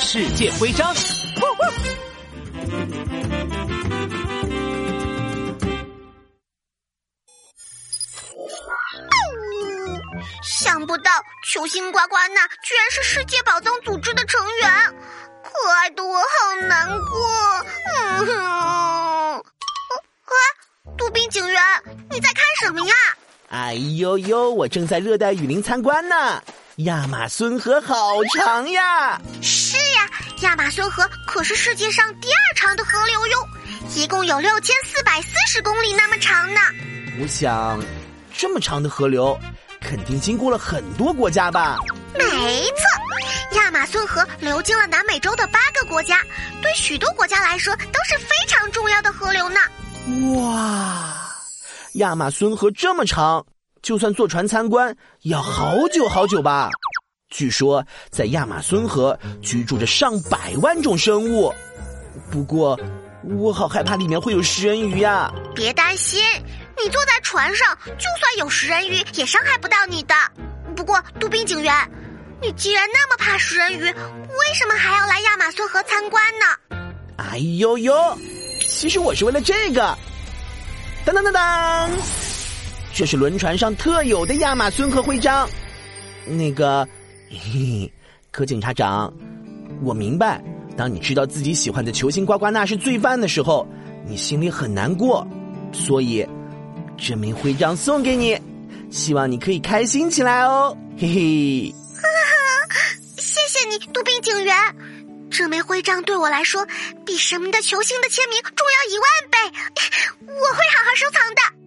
世界徽章。想不到球星呱呱娜居然是世界宝藏组织的成员，可爱的我好难过。嗯哼，啊，杜宾警员，你在看什么呀？哎呦呦，我正在热带雨林参观呢。亚马孙河好长呀！是呀，亚马孙河可是世界上第二长的河流哟，一共有六千四百四十公里那么长呢。我想，这么长的河流。肯定经过了很多国家吧？没错，亚马孙河流经了南美洲的八个国家，对许多国家来说都是非常重要的河流呢。哇，亚马孙河这么长，就算坐船参观要好久好久吧？据说在亚马孙河居住着上百万种生物，不过我好害怕里面会有食人鱼呀。别担心。你坐在船上，就算有食人鱼，也伤害不到你的。不过，杜宾警员，你既然那么怕食人鱼，为什么还要来亚马孙河参观呢？哎呦呦，其实我是为了这个。当当当当，这是轮船上特有的亚马孙河徽章。那个，嘿嘿，柯警察长，我明白，当你知道自己喜欢的球星呱呱娜是罪犯的时候，你心里很难过，所以。这枚徽章送给你，希望你可以开心起来哦，嘿嘿。哈哈谢谢你，杜宾警员。这枚徽章对我来说，比什么的球星的签名重要一万倍，我会好好收藏的。